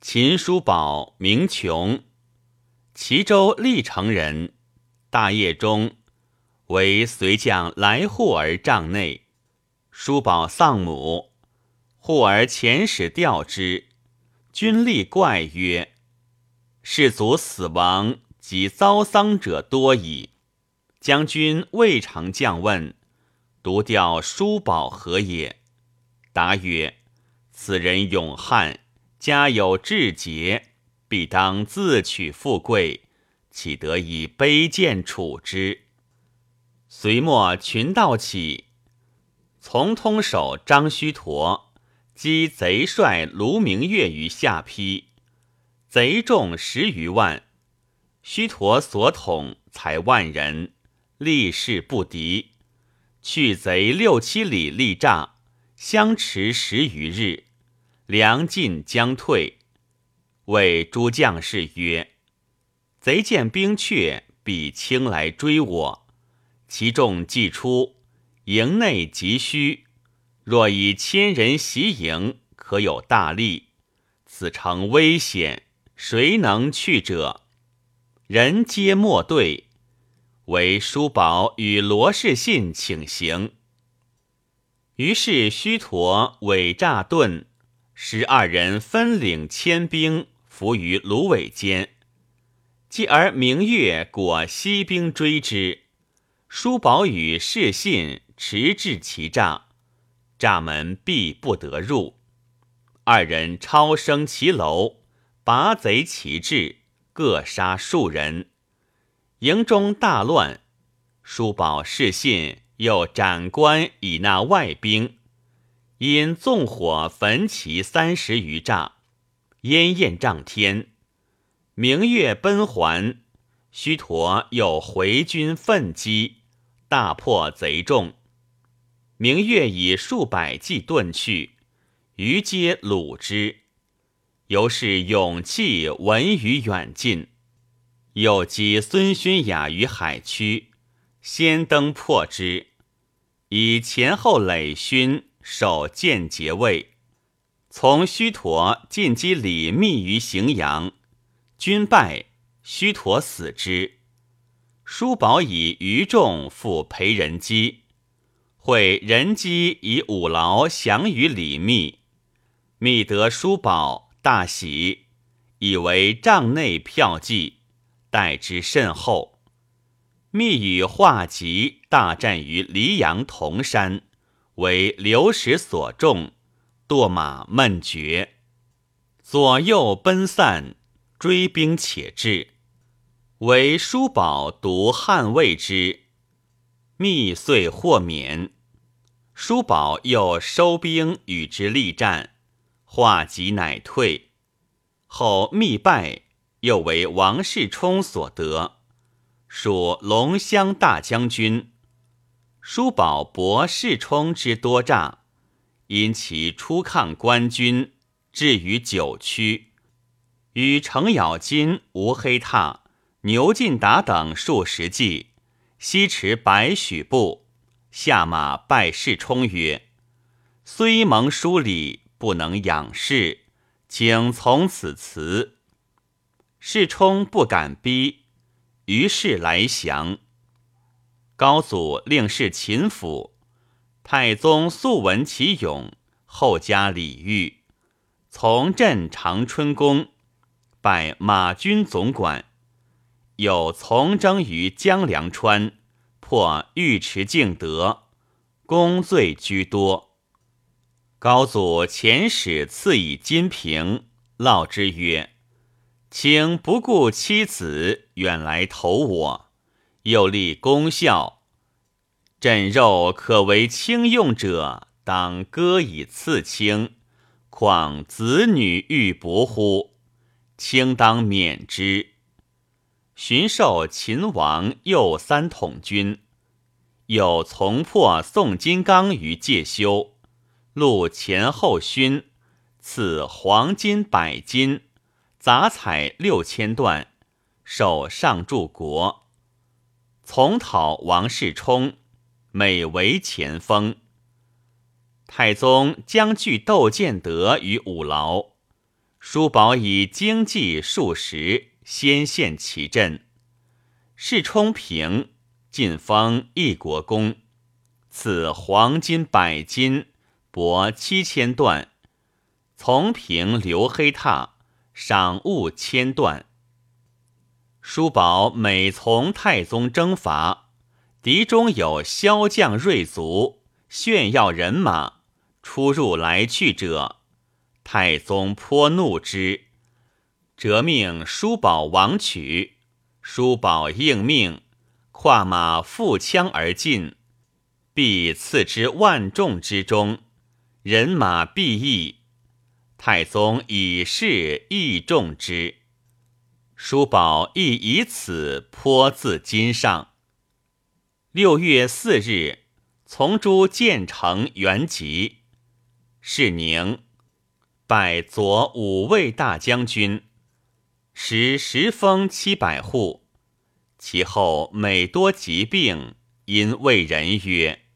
秦叔宝名琼，齐州历城人。大业中，为随将来护儿帐内。叔宝丧母，护儿遣使吊之。君立怪曰：“士卒死亡及遭丧者多矣。将军未尝降问，独吊叔宝何也？”答曰：“此人勇悍。”家有志节，必当自取富贵，岂得以卑贱处之？隋末群盗起，从通守张须陀击贼帅卢明月于下邳，贼众十余万，须陀所统才万人，力势不敌，去贼六七里立栅，相持十余日。粮尽将退，谓诸将士曰：“贼见兵却，必轻来追我。其众既出，营内急需。若以千人袭营，可有大利。此诚危险，谁能去者？”人皆莫对，唯叔宝与罗士信请行。于是虚陀伪诈遁。十二人分领千兵伏于芦苇间，继而明月果西兵追之，叔宝与士信持至其帐，栅门闭不得入。二人超升其楼，拔贼旗帜，各杀数人，营中大乱。叔宝士信又斩官以纳外兵。因纵火焚其三十余栅，烟焰涨天。明月奔还，须陀又回军奋击，大破贼众。明月以数百骑遁去，余皆虏之。由是勇气闻于远近，又击孙勋雅于海曲，先登破之，以前后累勋。守建节位，从须陀进击李密于荥阳，军败，须陀死之。叔宝以余众复裴仁基，会仁基以五劳降于李密，密得叔宝大喜，以为帐内票记，待之甚厚。密与华吉大战于黎阳铜山。为流矢所中，堕马闷绝，左右奔散，追兵且至，为叔宝独捍卫之，密遂获免。叔宝又收兵与之力战，化及乃退。后密败，又为王世充所得，属龙骧大将军。叔宝博世充之多诈，因其出抗官军，至于九曲，与程咬金、吴黑闼、牛进达等数十骑，西驰百许步，下马拜世充曰：“虽蒙书礼，不能仰视，请从此辞。”世充不敢逼，于是来降。高祖令侍秦府，太宗素闻其勇，后加礼遇，从镇长春宫，拜马军总管，有从征于江凉川，破尉迟敬德，功罪居多。高祖遣使赐以金瓶，烙之曰：“请不顾妻子，远来投我。”又立功效，朕肉可为轻用者，当割以赐卿。况子女欲薄乎？卿当免之。寻授秦王右三统军，又从破宋金刚于介休，录前后勋，赐黄金百金，杂彩六千段，授上柱国。从讨王世充，每为前锋。太宗将据窦建德于五牢，叔宝以经济数十，先献其阵。世充平，晋封一国公，赐黄金百斤，帛七千段，从平留黑闼，赏物千段。叔宝每从太宗征伐，敌中有骁将锐卒，炫耀人马，出入来去者。太宗颇怒之，折命叔宝王取。叔宝应命，跨马负枪而进，必刺之万众之中，人马必异。太宗以示益众之。叔宝亦以此颇自金上。六月四日，从诸建成元吉，是宁。拜左五位大将军，时十封七百户。其后每多疾病，因为人曰：“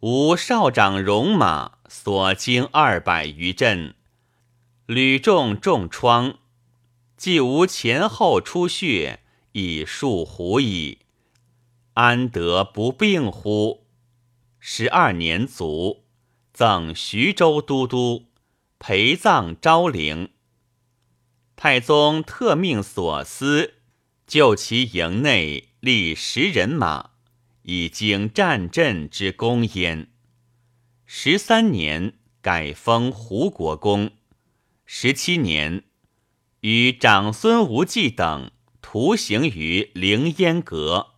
吾少长戎马，所经二百余阵，屡中重疮，既无前后出血，以数胡矣，安得不病乎？”十二年卒，赠徐州都督。陪葬昭陵，太宗特命所司就其营内立十人马，以经战阵之功焉。十三年，改封胡国公。十七年，与长孙无忌等徒行于凌烟阁。